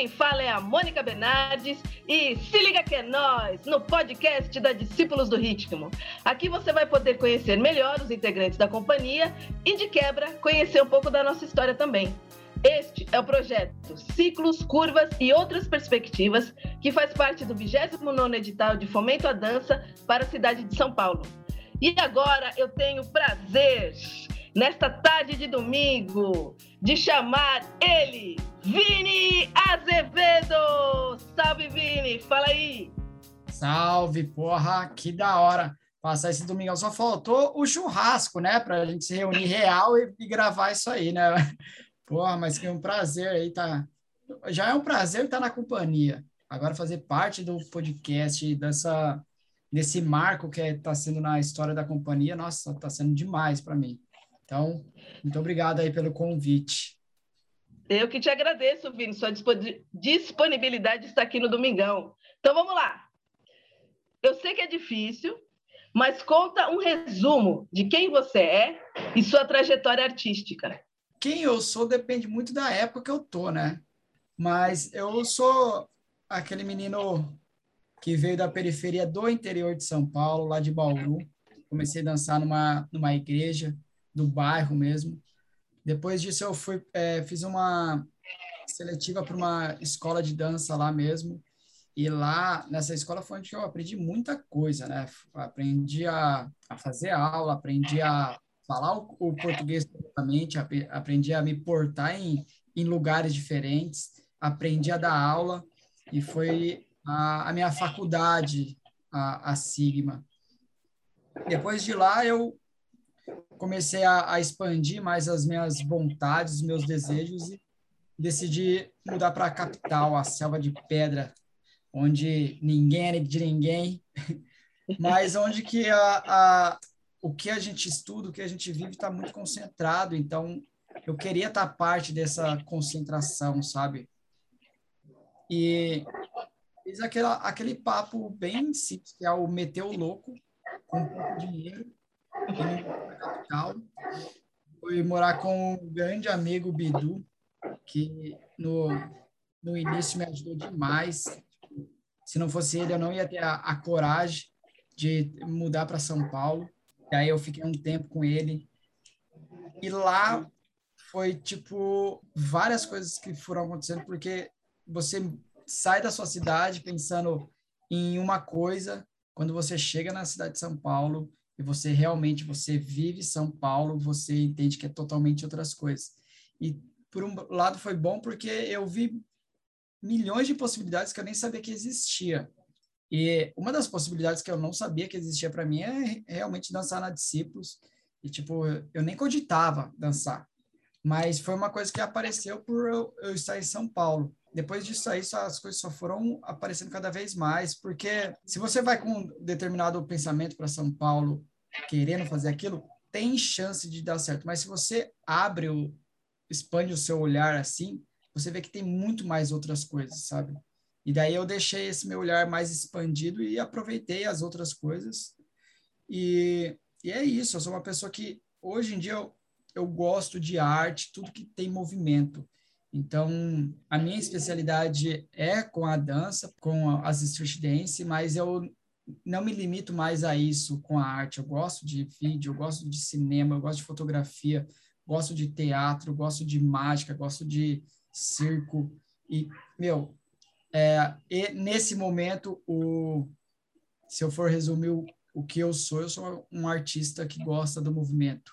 quem fala é a Mônica Bernardes e se liga que é nós, no podcast da Discípulos do Ritmo. Aqui você vai poder conhecer melhor os integrantes da companhia e, de quebra, conhecer um pouco da nossa história também. Este é o projeto Ciclos, Curvas e Outras Perspectivas, que faz parte do 29º edital de Fomento à Dança para a cidade de São Paulo. E agora eu tenho prazer, nesta tarde de domingo, de chamar ele, Vini Azevedo! Salve, Vini! Fala aí! Salve, porra! Que da hora passar esse domingão. Só faltou o churrasco, né? Pra gente se reunir real e, e gravar isso aí, né? Porra, mas que é um prazer aí, tá? Já é um prazer estar na companhia. Agora fazer parte do podcast, dessa, desse marco que está é, sendo na história da companhia, nossa, está sendo demais para mim. Então, muito obrigado aí pelo convite. Eu que te agradeço, Vini, sua disponibilidade está aqui no Domingão. Então vamos lá. Eu sei que é difícil, mas conta um resumo de quem você é e sua trajetória artística. Quem eu sou depende muito da época que eu tô, né? Mas eu sou aquele menino que veio da periferia do interior de São Paulo, lá de Bauru. Comecei a dançar numa, numa igreja do bairro mesmo. Depois disso, eu fui, é, fiz uma seletiva para uma escola de dança lá mesmo. E lá, nessa escola, foi onde eu aprendi muita coisa, né? Aprendi a, a fazer aula, aprendi a falar o, o português corretamente, aprendi a me portar em, em lugares diferentes, aprendi a dar aula. E foi a, a minha faculdade, a, a Sigma. Depois de lá, eu comecei a, a expandir mais as minhas vontades, meus desejos e decidi mudar para a capital, a selva de pedra, onde ninguém é de ninguém, mas onde que a, a, o que a gente estuda, o que a gente vive está muito concentrado. Então, eu queria estar tá parte dessa concentração, sabe? E fiz aquela, aquele papo bem simples, que é o meter o louco, com pouco dinheiro, capital. Fui morar com um grande amigo Bidu, que no, no início me ajudou demais. Se não fosse ele, eu não ia ter a, a coragem de mudar para São Paulo. E aí eu fiquei um tempo com ele. E lá foi tipo várias coisas que foram acontecendo porque você sai da sua cidade pensando em uma coisa, quando você chega na cidade de São Paulo, e você realmente você vive São Paulo, você entende que é totalmente outras coisas. E por um lado foi bom porque eu vi milhões de possibilidades que eu nem sabia que existia. E uma das possibilidades que eu não sabia que existia para mim é realmente dançar na Discípulos. E tipo, eu nem cogitava dançar. Mas foi uma coisa que apareceu por eu, eu estar em São Paulo. Depois disso aí, só, as coisas só foram aparecendo cada vez mais, porque se você vai com um determinado pensamento para São Paulo querendo fazer aquilo, tem chance de dar certo. Mas se você abre o, expande o seu olhar assim, você vê que tem muito mais outras coisas, sabe? E daí eu deixei esse meu olhar mais expandido e aproveitei as outras coisas. E, e é isso, eu sou uma pessoa que hoje em dia eu, eu gosto de arte, tudo que tem movimento. Então, a minha especialidade é com a dança, com as street dance, mas eu não me limito mais a isso com a arte. Eu gosto de vídeo, eu gosto de cinema, eu gosto de fotografia, gosto de teatro, gosto de mágica, gosto de circo. E, meu, é, e nesse momento, o, se eu for resumir o, o que eu sou, eu sou um artista que gosta do movimento.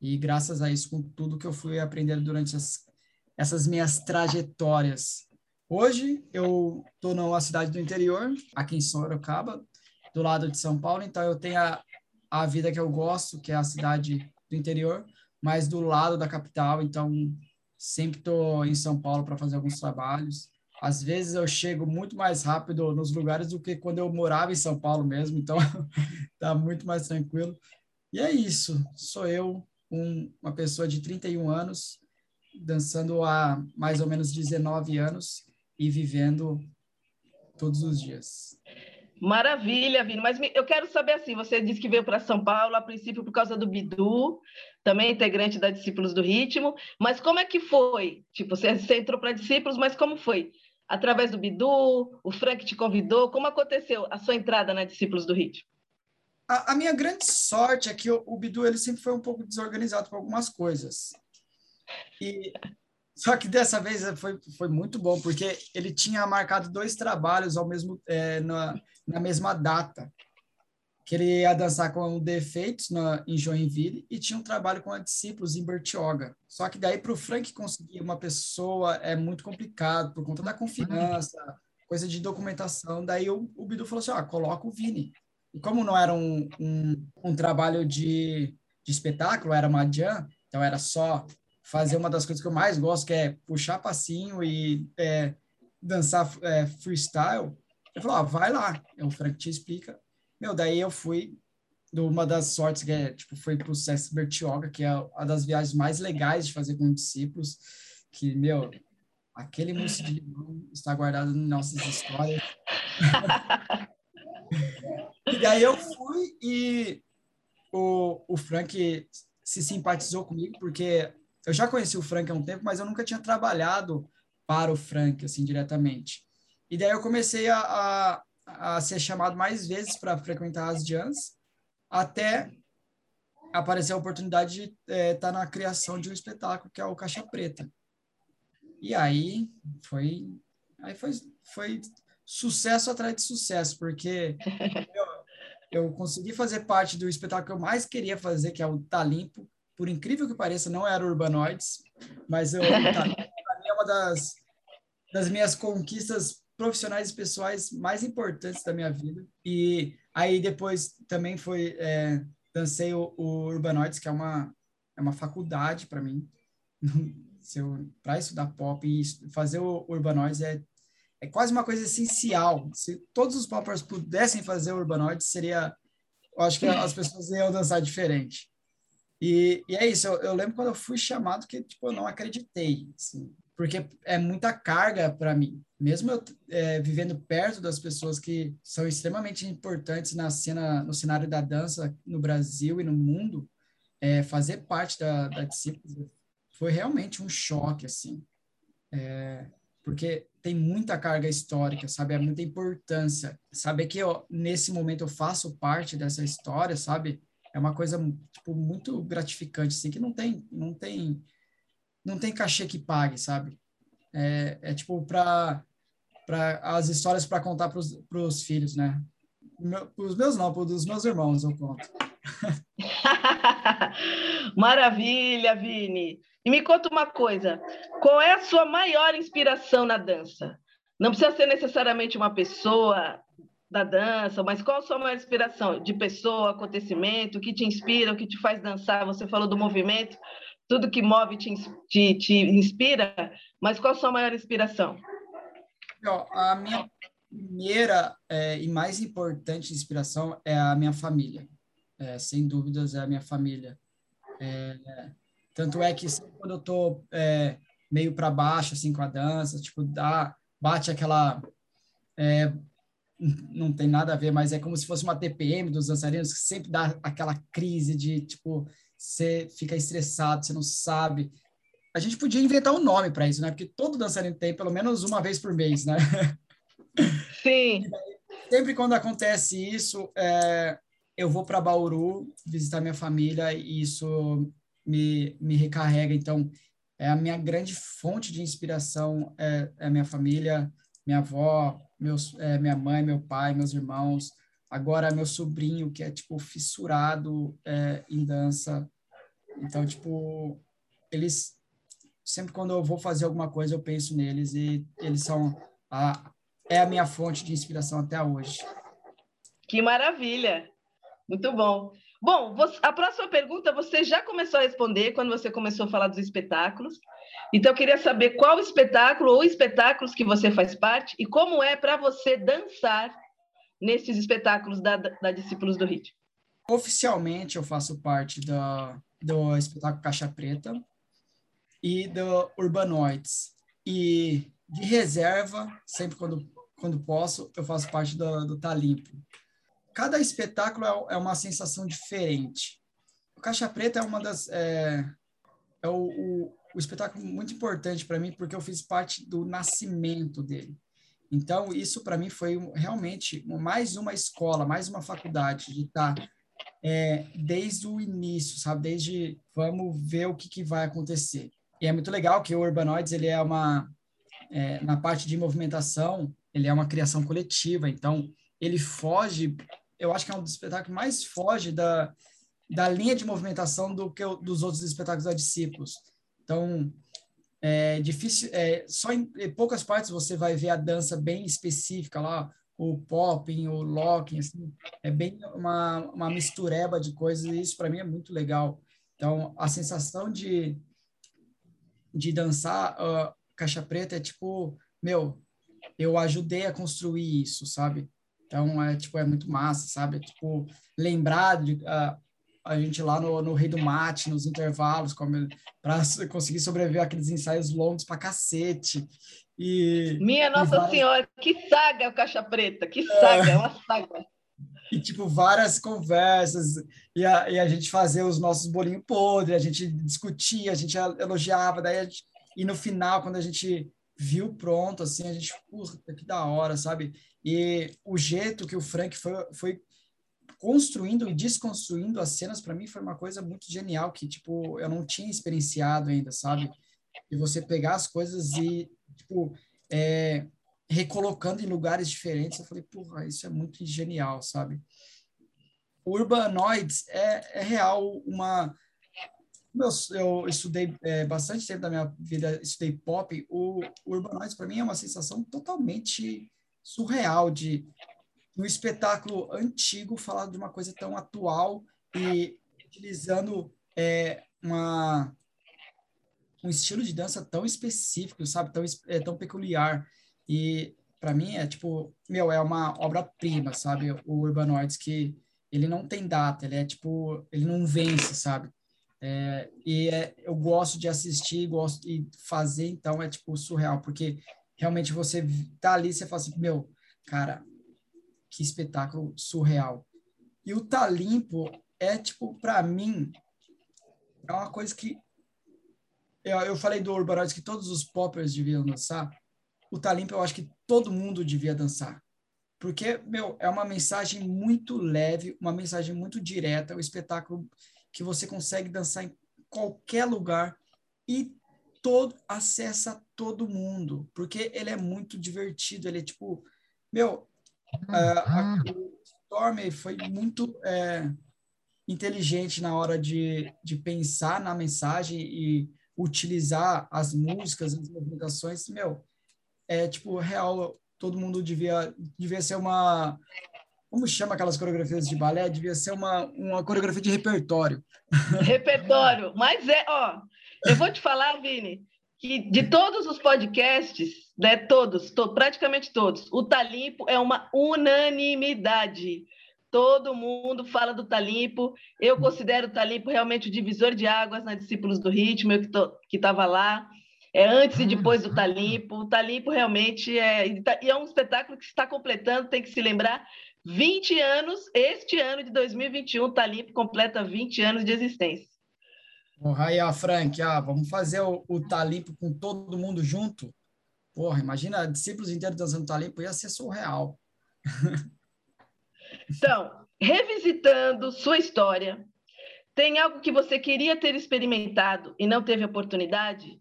E graças a isso, com tudo que eu fui aprendendo durante as, essas minhas trajetórias. Hoje eu estou numa cidade do interior, aqui em Sorocaba, do lado de São Paulo, então eu tenho a, a vida que eu gosto, que é a cidade do interior, mas do lado da capital, então sempre estou em São Paulo para fazer alguns trabalhos. Às vezes eu chego muito mais rápido nos lugares do que quando eu morava em São Paulo mesmo, então tá muito mais tranquilo. E é isso, sou eu, um, uma pessoa de 31 anos, dançando há mais ou menos 19 anos e vivendo todos os dias. Maravilha, Vini. Mas eu quero saber assim: você disse que veio para São Paulo a princípio por causa do Bidu, também integrante da Discípulos do Ritmo. Mas como é que foi? Tipo, você, entrou para Discípulos, mas como foi? Através do Bidu? O Frank te convidou? Como aconteceu a sua entrada na Discípulos do Ritmo? A, a minha grande sorte é que o, o, Bidu ele sempre foi um pouco desorganizado com algumas coisas. E só que dessa vez foi, foi muito bom, porque ele tinha marcado dois trabalhos ao mesmo é, na, na mesma data que ele ia dançar com o Defeitos na, em Joinville e tinha um trabalho com a Discípulos em Bertioga. Só que daí para o Frank conseguir uma pessoa é muito complicado por conta da confiança, coisa de documentação. Daí o, o Bidu falou assim, ah, coloca o Vini. E como não era um, um, um trabalho de, de espetáculo, era uma jam, então era só fazer uma das coisas que eu mais gosto, que é puxar passinho e é, dançar é, freestyle. Ele falou, ah, vai lá. O Frank te explica meu, daí eu fui uma das sortes que é, tipo, foi pro Sesc Bertioga, que é uma das viagens mais legais de fazer com discípulos, que, meu, aquele mousse de limão está guardado em nossas histórias. e daí eu fui e o, o Frank se simpatizou comigo, porque eu já conheci o Frank há um tempo, mas eu nunca tinha trabalhado para o Frank, assim, diretamente. E daí eu comecei a, a a ser chamado mais vezes para frequentar as jams, até aparecer a oportunidade de estar é, tá na criação de um espetáculo que é o Caixa Preta. E aí foi aí foi, foi sucesso atrás de sucesso, porque eu, eu consegui fazer parte do espetáculo que eu mais queria fazer, que é o Tá Limpo. Por incrível que pareça, não era Urbanoides, mas eu, tá, é uma das, das minhas conquistas profissionais e pessoais mais importantes da minha vida. E aí depois também foi é, dancei o, o Urbanoids, que é uma é uma faculdade para mim. para estudar pop e fazer o Urbanoids é é quase uma coisa essencial. Se todos os poppers pudessem fazer o Urbanoids, seria eu acho que as pessoas iam dançar diferente. E, e é isso, eu, eu, lembro quando eu fui chamado que tipo, eu não acreditei, assim, porque é muita carga para mim. Mesmo eu é, vivendo perto das pessoas que são extremamente importantes na cena, no cenário da dança no Brasil e no mundo, é, fazer parte da, da disciplina foi realmente um choque, assim, é, porque tem muita carga histórica, sabe, é muita importância. Saber que eu, nesse momento eu faço parte dessa história, sabe, é uma coisa, tipo, muito gratificante, assim, que não tem, não tem, não tem cachê que pague, sabe? É, é tipo, para as histórias para contar para os filhos, né? Para os meus não, para os meus irmãos eu conto. Maravilha, Vini. E me conta uma coisa: qual é a sua maior inspiração na dança? Não precisa ser necessariamente uma pessoa da dança, mas qual a sua maior inspiração? De pessoa, acontecimento, o que te inspira, o que te faz dançar? Você falou do movimento, tudo que move te, te, te inspira, mas qual a sua maior inspiração? a minha primeira é, e mais importante inspiração é a minha família. É, sem dúvidas, é a minha família. É, tanto é que quando eu tô é, meio para baixo, assim, com a dança, tipo, dá, bate aquela... Não tem nada a ver, mas é como se fosse uma TPM dos dançarinos, que sempre dá aquela crise de, tipo, você fica estressado, você não sabe a gente podia inventar um nome para isso, né? Porque todo dançarino tem pelo menos uma vez por mês, né? Sim. Sempre quando acontece isso, é, eu vou para Bauru visitar minha família e isso me, me recarrega. Então, é a minha grande fonte de inspiração é, é minha família, minha avó, meus, é, minha mãe, meu pai, meus irmãos. Agora, meu sobrinho, que é, tipo, fissurado é, em dança. Então, tipo, eles sempre quando eu vou fazer alguma coisa, eu penso neles e eles são a, é a minha fonte de inspiração até hoje. Que maravilha! Muito bom. Bom, a próxima pergunta você já começou a responder quando você começou a falar dos espetáculos. Então, eu queria saber qual espetáculo ou espetáculos que você faz parte e como é para você dançar nesses espetáculos da, da Discípulos do Ritmo. Oficialmente, eu faço parte da, do espetáculo Caixa Preta, e do Urbanoids. E de reserva, sempre quando, quando posso, eu faço parte do, do Tá Limpo. Cada espetáculo é, é uma sensação diferente. O Caixa Preta é uma das... É, é o, o, o espetáculo muito importante para mim porque eu fiz parte do nascimento dele. Então, isso para mim foi realmente mais uma escola, mais uma faculdade de estar tá, é, desde o início, sabe? Desde vamos ver o que, que vai acontecer. E é muito legal que o Urbanoids, ele é uma, é, na parte de movimentação, ele é uma criação coletiva, então ele foge, eu acho que é um dos espetáculos mais foge da, da linha de movimentação do que dos outros espetáculos da Discípulos. Então, é difícil, é, só em, em, poucas partes você vai ver a dança bem específica lá, o popping, o locking, assim, é bem uma, uma mistureba de coisas e isso para mim é muito legal. Então, a sensação de, de dançar uh, caixa preta é tipo, meu, eu ajudei a construir isso, sabe? Então, é tipo, é muito massa, sabe? É, tipo, lembrar de... Uh, a gente lá no, no Rei do Mate, nos intervalos, para conseguir sobreviver aqueles ensaios longos pra cacete. E, Minha Nossa várias... Senhora, que saga o Caixa Preta, que saga, é uma saga. E, tipo, várias conversas, e a, e a gente fazia os nossos bolinhos podres, a gente discutia, a gente elogiava, daí gente, e no final, quando a gente viu pronto, assim, a gente, puta, que da hora, sabe? E o jeito que o Frank foi, foi construindo e desconstruindo as cenas para mim foi uma coisa muito genial que tipo eu não tinha experienciado ainda sabe? E você pegar as coisas e tipo é, recolocando em lugares diferentes eu falei porra isso é muito genial sabe? O Urbanoids é, é real uma meu, eu estudei é, bastante tempo da minha vida estudei pop o, o Urbanoids para mim é uma sensação totalmente surreal de no espetáculo antigo falar de uma coisa tão atual e utilizando é, uma um estilo de dança tão específico, sabe, tão é, tão peculiar e para mim é tipo, meu, é uma obra-prima, sabe, o Urbanoids que ele não tem data, ele é tipo, ele não vence, sabe? É, e é, eu gosto de assistir, gosto de fazer, então é tipo surreal, porque realmente você tá ali, você fala assim, meu, cara, que espetáculo surreal. E o Tá Limpo é, tipo, para mim, é uma coisa que. Eu, eu falei do Urbanoids que todos os poppers deviam dançar. O Tá Limpo eu acho que todo mundo devia dançar. Porque, meu, é uma mensagem muito leve, uma mensagem muito direta, um espetáculo que você consegue dançar em qualquer lugar e todo acessa todo mundo, porque ele é muito divertido, ele é tipo, meu, a, uhum. o Stormy foi muito é, inteligente na hora de, de pensar na mensagem e utilizar as músicas, as movimentações. Meu, é tipo, real, todo mundo devia, devia ser uma. Como chama aquelas coreografias de balé? Devia ser uma, uma coreografia de repertório. Repertório. Mas é, ó, eu vou te falar, Vini, que de todos os podcasts, né, todos, to, praticamente todos, o Talimpo é uma unanimidade. Todo mundo fala do Talimpo. Eu considero o Talimpo realmente o divisor de águas na Discípulos do Ritmo, eu que estava lá. É antes e depois do Talimpo. O Talimpo realmente é, e é um espetáculo que está completando, tem que se lembrar, 20 anos. Este ano de 2021, o Talimpo completa 20 anos de existência. Porra, aí, Frank, ah, vamos fazer o, o Talimpo com todo mundo junto? Porra, imagina discípulos inteiros dançando Talimpo, ia ser surreal. Então, revisitando sua história, tem algo que você queria ter experimentado e não teve oportunidade?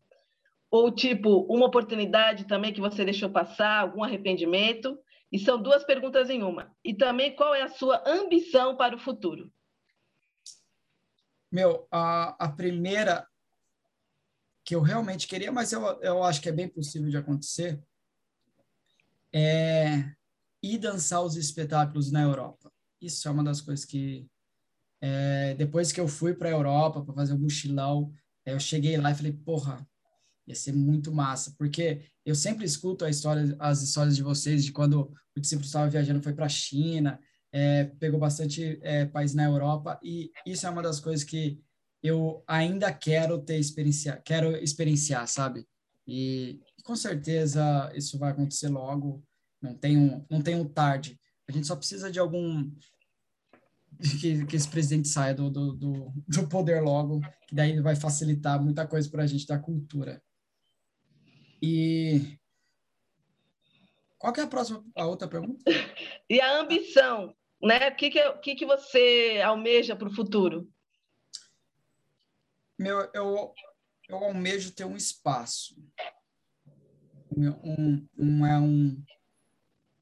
Ou, tipo, uma oportunidade também que você deixou passar, algum arrependimento? E são duas perguntas em uma. E também, qual é a sua ambição para o futuro? Meu, a, a primeira que eu realmente queria, mas eu, eu acho que é bem possível de acontecer, é ir dançar os espetáculos na Europa. Isso é uma das coisas que, é, depois que eu fui para a Europa para fazer o mochilão, é, eu cheguei lá e falei, porra, ia ser muito massa, porque eu sempre escuto a história, as histórias de vocês de quando o discípulo estava viajando, foi para a China, é, pegou bastante é, país na Europa, e isso é uma das coisas que eu ainda quero ter experienciar, quero experienciar, sabe? E com certeza isso vai acontecer logo, não tem um, não tem um tarde. A gente só precisa de algum que, que esse presidente saia do, do, do, do poder logo, que daí vai facilitar muita coisa para a gente da cultura. E qual que é a próxima, a outra pergunta? E a ambição, né? O que que, que, que você almeja para o futuro? Meu, eu, eu almejo ter um espaço, um, um, é um,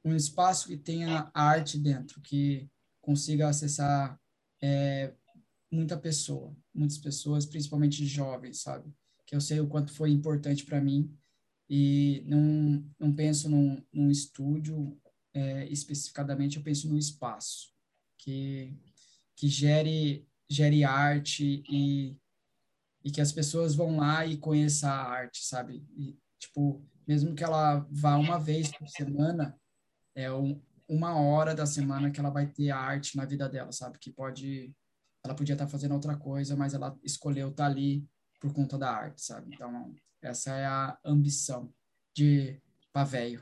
um espaço que tenha arte dentro, que consiga acessar é, muita pessoa, muitas pessoas, principalmente jovens, sabe? Que eu sei o quanto foi importante para mim e não, não penso num, num estúdio é, especificadamente, eu penso num espaço que, que gere, gere arte e, e que as pessoas vão lá e conheçam a arte, sabe? E, tipo, mesmo que ela vá uma vez por semana, é um, uma hora da semana que ela vai ter arte na vida dela, sabe? Que pode, ela podia estar fazendo outra coisa, mas ela escolheu estar ali por conta da arte, sabe? Então, essa é a ambição de Pavéio.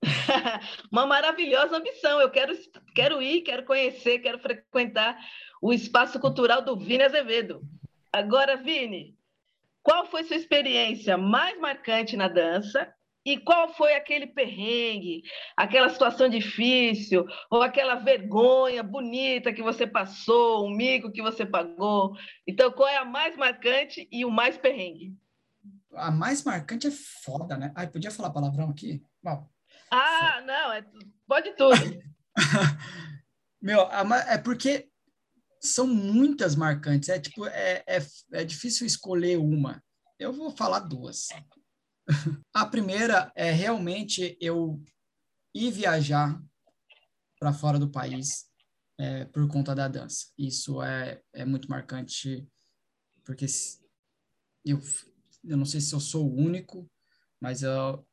Uma maravilhosa ambição. Eu quero, quero ir, quero conhecer, quero frequentar o espaço cultural do Vini Azevedo. Agora, Vini, qual foi sua experiência mais marcante na dança? E qual foi aquele perrengue, aquela situação difícil, ou aquela vergonha bonita que você passou, um mico que você pagou? Então, qual é a mais marcante e o mais perrengue? a mais marcante é foda, né? Ai, podia falar palavrão aqui? Bom, ah, foda. não, é, pode tudo. Meu, é porque são muitas marcantes. É tipo, é, é, é difícil escolher uma. Eu vou falar duas. a primeira é realmente eu ir viajar para fora do país é, por conta da dança. Isso é, é muito marcante, porque eu eu não sei se eu sou o único, mas eu,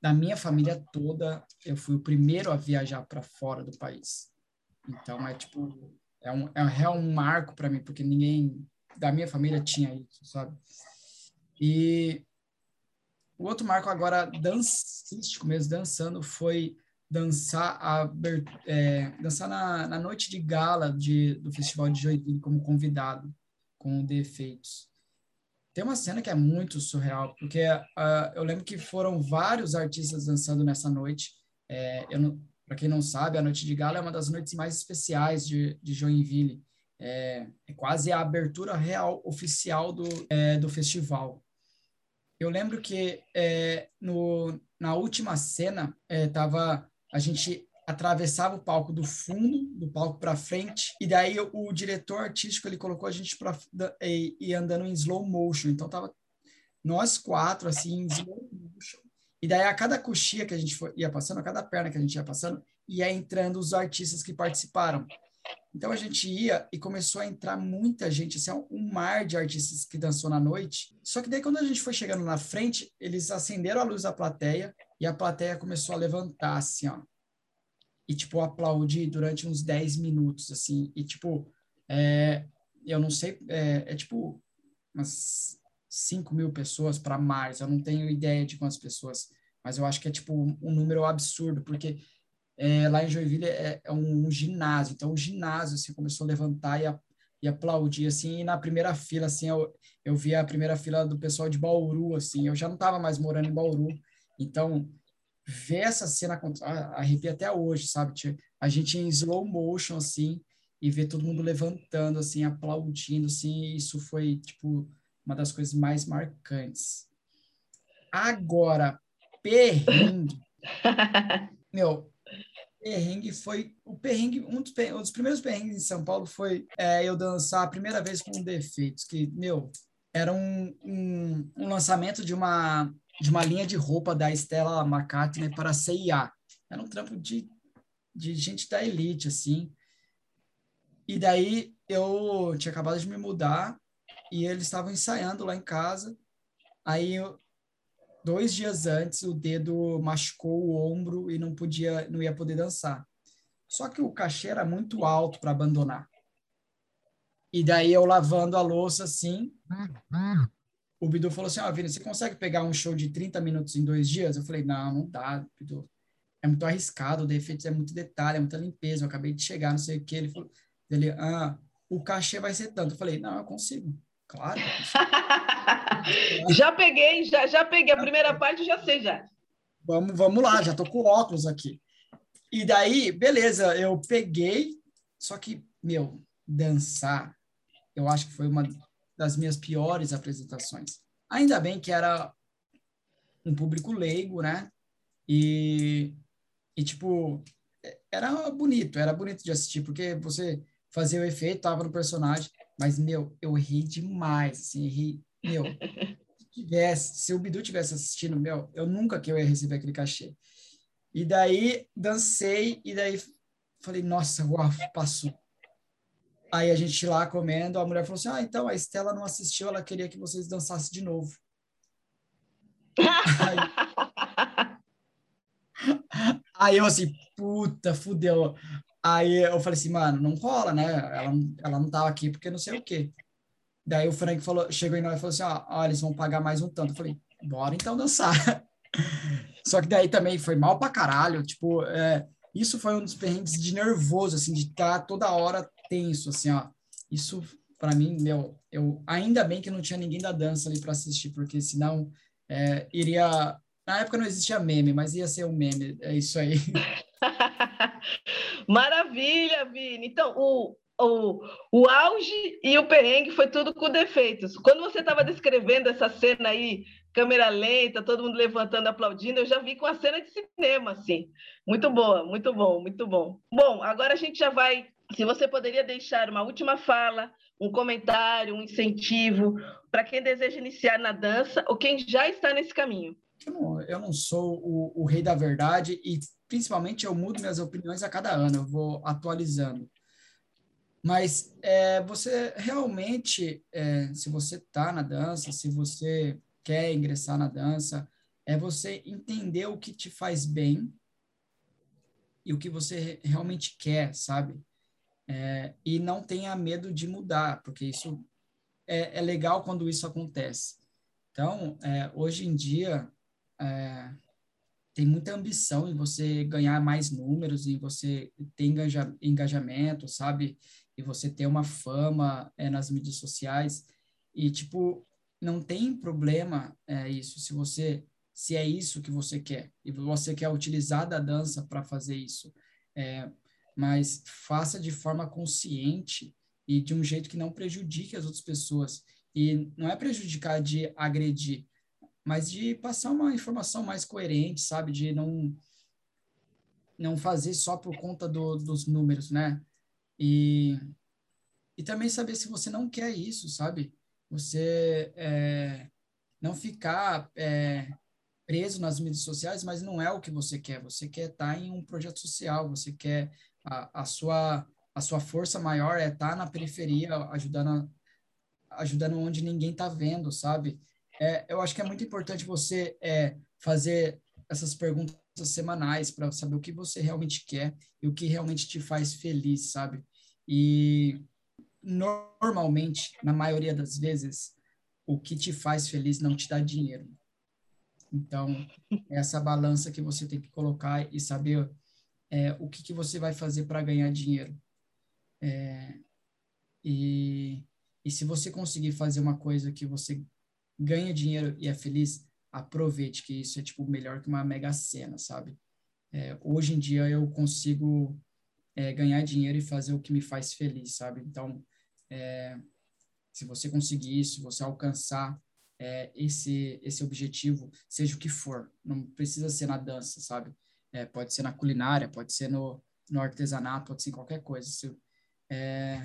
da minha família toda, eu fui o primeiro a viajar para fora do país. Então, é tipo, é um, é um marco para mim, porque ninguém da minha família tinha isso, sabe? E o outro marco agora, dancístico mesmo, dançando, foi dançar a, é, dançar na, na noite de gala de, do Festival de Joinville como convidado, com Defeitos. Tem uma cena que é muito surreal, porque uh, eu lembro que foram vários artistas dançando nessa noite. É, Para quem não sabe, a Noite de Gala é uma das noites mais especiais de, de Joinville. É, é quase a abertura real oficial do, é, do festival. Eu lembro que é, no, na última cena, é, tava, a gente atravessava o palco do fundo do palco para frente e daí o, o, diretor artístico ele colocou a gente para e, e, andando em slow motion então tava nós quatro assim em slow motion e daí a cada coxia que a gente ia passando a cada perna que a gente ia passando ia entrando os artistas que participaram. Então a gente ia e começou a entrar muita gente, assim, um mar de artistas que dançou na noite. Só que daí quando a gente foi chegando na frente, eles acenderam a luz da plateia e a plateia começou a levantar, assim, ó. E, tipo, aplaudir durante uns 10 minutos, assim, e, tipo, é, eu não sei, é, é tipo umas 5 mil pessoas para mais, eu não tenho ideia de quantas pessoas, mas eu acho que é, tipo, um número absurdo, porque é, lá em Joinville é, é um, um, ginásio, então o ginásio, assim, começou a levantar e, a, e aplaudir, assim, e na primeira fila, assim, eu, eu vi a primeira fila do pessoal de Bauru, assim, eu já não estava mais morando em Bauru, então ver essa cena arrepia até hoje, sabe? A gente em slow motion, assim, e ver todo mundo levantando, assim, aplaudindo, assim, isso foi, tipo, uma das coisas mais marcantes. Agora, perrengue. Meu, perrengue foi. O perrengue, um dos, um dos, primeiros perrengues em São Paulo foi é, eu dançar a primeira vez com defeitos, que, meu, era um, um, um lançamento de uma de uma linha de roupa da Stella McCartney para a CIA. Era um trampo de, de gente da elite, assim. E daí eu tinha acabado de me mudar e eles estavam ensaiando lá em casa. Aí, dois dias antes, o dedo machucou o ombro e não podia, não ia poder dançar. Só que o cachê era muito alto para abandonar. E daí eu lavando a louça assim, o Bidu falou assim, ó, oh, Vini, você consegue pegar um show de 30 minutos em dois dias? Eu falei, não, não dá, Bidu. É muito arriscado, o defeito é muito detalhe, é muita limpeza, eu acabei de chegar, não sei o que. Ele falou, Ele, ah, o cachê vai ser tanto. Eu falei, não, eu consigo. Claro. já peguei, já, já peguei. A primeira parte eu já sei já. Vamos, vamos lá, já tô com óculos aqui. E daí, beleza, eu peguei, só que, meu, dançar, eu acho que foi uma das minhas piores apresentações. Ainda bem que era um público leigo, né? E, e tipo, era bonito, era bonito de assistir, porque você fazia o efeito, tava no personagem, mas, meu, eu ri demais, assim, ri, meu, se, tivesse, se o Bidu tivesse assistindo, meu, eu nunca que eu ia receber aquele cachê. E daí, dancei, e daí falei, nossa, uau, passou. Aí a gente lá comendo, a mulher falou assim, ah, então, a Estela não assistiu, ela queria que vocês dançassem de novo. Aí, aí eu assim, puta, fudeu. Aí eu falei assim, mano, não rola, né? Ela, ela não tava aqui porque não sei o quê. Daí o Frank falou, chegou em nós e falou assim, ó, ó, eles vão pagar mais um tanto. Eu falei, bora então dançar. Só que daí também foi mal pra caralho, tipo, é, isso foi um dos perrengues de nervoso, assim, de estar tá toda hora tenso, assim, ó. Isso, para mim, meu, eu ainda bem que não tinha ninguém da dança ali para assistir, porque senão é, iria. Na época não existia meme, mas ia ser um meme, é isso aí. Maravilha, Vini. Então, o, o, o auge e o perrengue foi tudo com defeitos. Quando você estava descrevendo essa cena aí, câmera lenta, todo mundo levantando, aplaudindo, eu já vi com a cena de cinema, assim. Muito boa, muito bom, muito bom. Bom, agora a gente já vai. Se você poderia deixar uma última fala, um comentário, um incentivo para quem deseja iniciar na dança ou quem já está nesse caminho. Eu não, eu não sou o, o rei da verdade e principalmente eu mudo minhas opiniões a cada ano, eu vou atualizando. Mas é, você realmente, é, se você está na dança, se você quer ingressar na dança, é você entender o que te faz bem e o que você realmente quer, sabe? É, e não tenha medo de mudar, porque isso é, é legal quando isso acontece. Então, é, hoje em dia, é, tem muita ambição em você ganhar mais números, em você ter engaja, engajamento, sabe? E você ter uma fama é, nas mídias sociais. E, tipo, não tem problema é, isso, se você se é isso que você quer e você quer utilizar da dança para fazer isso. É, mas faça de forma consciente e de um jeito que não prejudique as outras pessoas. E não é prejudicar de agredir, mas de passar uma informação mais coerente, sabe? De não não fazer só por conta do, dos números, né? E, e também saber se você não quer isso, sabe? Você é, não ficar é, preso nas mídias sociais, mas não é o que você quer. Você quer estar em um projeto social, você quer a, a sua a sua força maior é estar na periferia, ajudando ajudando onde ninguém está vendo, sabe? É, eu acho que é muito importante você é, fazer essas perguntas semanais para saber o que você realmente quer e o que realmente te faz feliz, sabe? E normalmente, na maioria das vezes, o que te faz feliz não te dá dinheiro. Então, é essa balança que você tem que colocar e saber é, o que, que você vai fazer para ganhar dinheiro. É, e, e se você conseguir fazer uma coisa que você ganha dinheiro e é feliz, aproveite, que isso é, tipo, melhor que uma mega cena, sabe? É, hoje em dia eu consigo é, ganhar dinheiro e fazer o que me faz feliz, sabe? Então, é, se você conseguir isso, você alcançar é, esse esse objetivo, seja o que for, não precisa ser na dança, sabe? É, pode ser na culinária, pode ser no, no artesanato, pode ser em qualquer coisa. Se, é,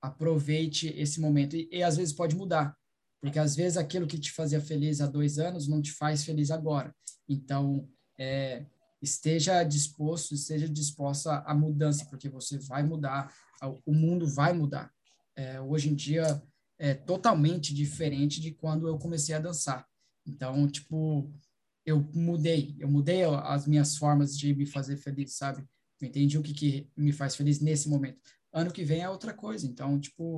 aproveite esse momento e, e às vezes pode mudar. Porque às vezes aquilo que te fazia feliz há dois anos não te faz feliz agora. Então, é, esteja disposto, esteja disposta à mudança, porque você vai mudar, o mundo vai mudar. É, hoje em dia é totalmente diferente de quando eu comecei a dançar. Então, tipo, eu mudei, eu mudei as minhas formas de me fazer feliz, sabe? Eu entendi o que, que me faz feliz nesse momento. Ano que vem é outra coisa. Então, tipo,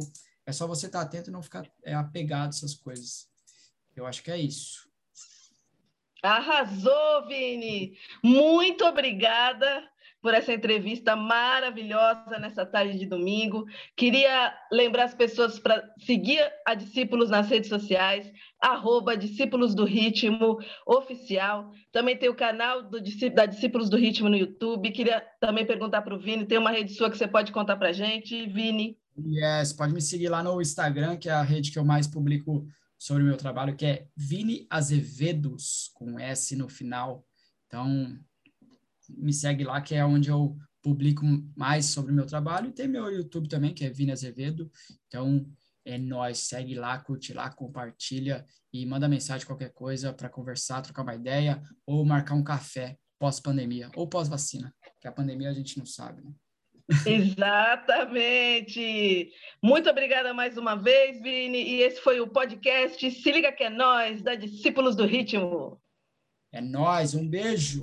é só você estar atento e não ficar é, apegado a essas coisas. Eu acho que é isso. Arrasou, Vini! Muito obrigada por essa entrevista maravilhosa nessa tarde de domingo. Queria lembrar as pessoas para seguir a Discípulos nas redes sociais, arroba Discípulos do Ritmo Oficial. Também tem o canal do, da Discípulos do Ritmo no YouTube. Queria também perguntar para o Vini, tem uma rede sua que você pode contar para gente, Vini? Yes, pode me seguir lá no Instagram, que é a rede que eu mais publico sobre o meu trabalho, que é Vini Azevedos, com S no final. Então, me segue lá, que é onde eu publico mais sobre o meu trabalho. E tem meu YouTube também, que é Vini Azevedo. Então, é nós, segue lá, curte lá, compartilha e manda mensagem qualquer coisa para conversar, trocar uma ideia ou marcar um café pós-pandemia ou pós-vacina, que a pandemia a gente não sabe, né? Exatamente. Muito obrigada mais uma vez, Vini. E esse foi o podcast Se Liga Que É Nós, da Discípulos do Ritmo. É nós, um beijo.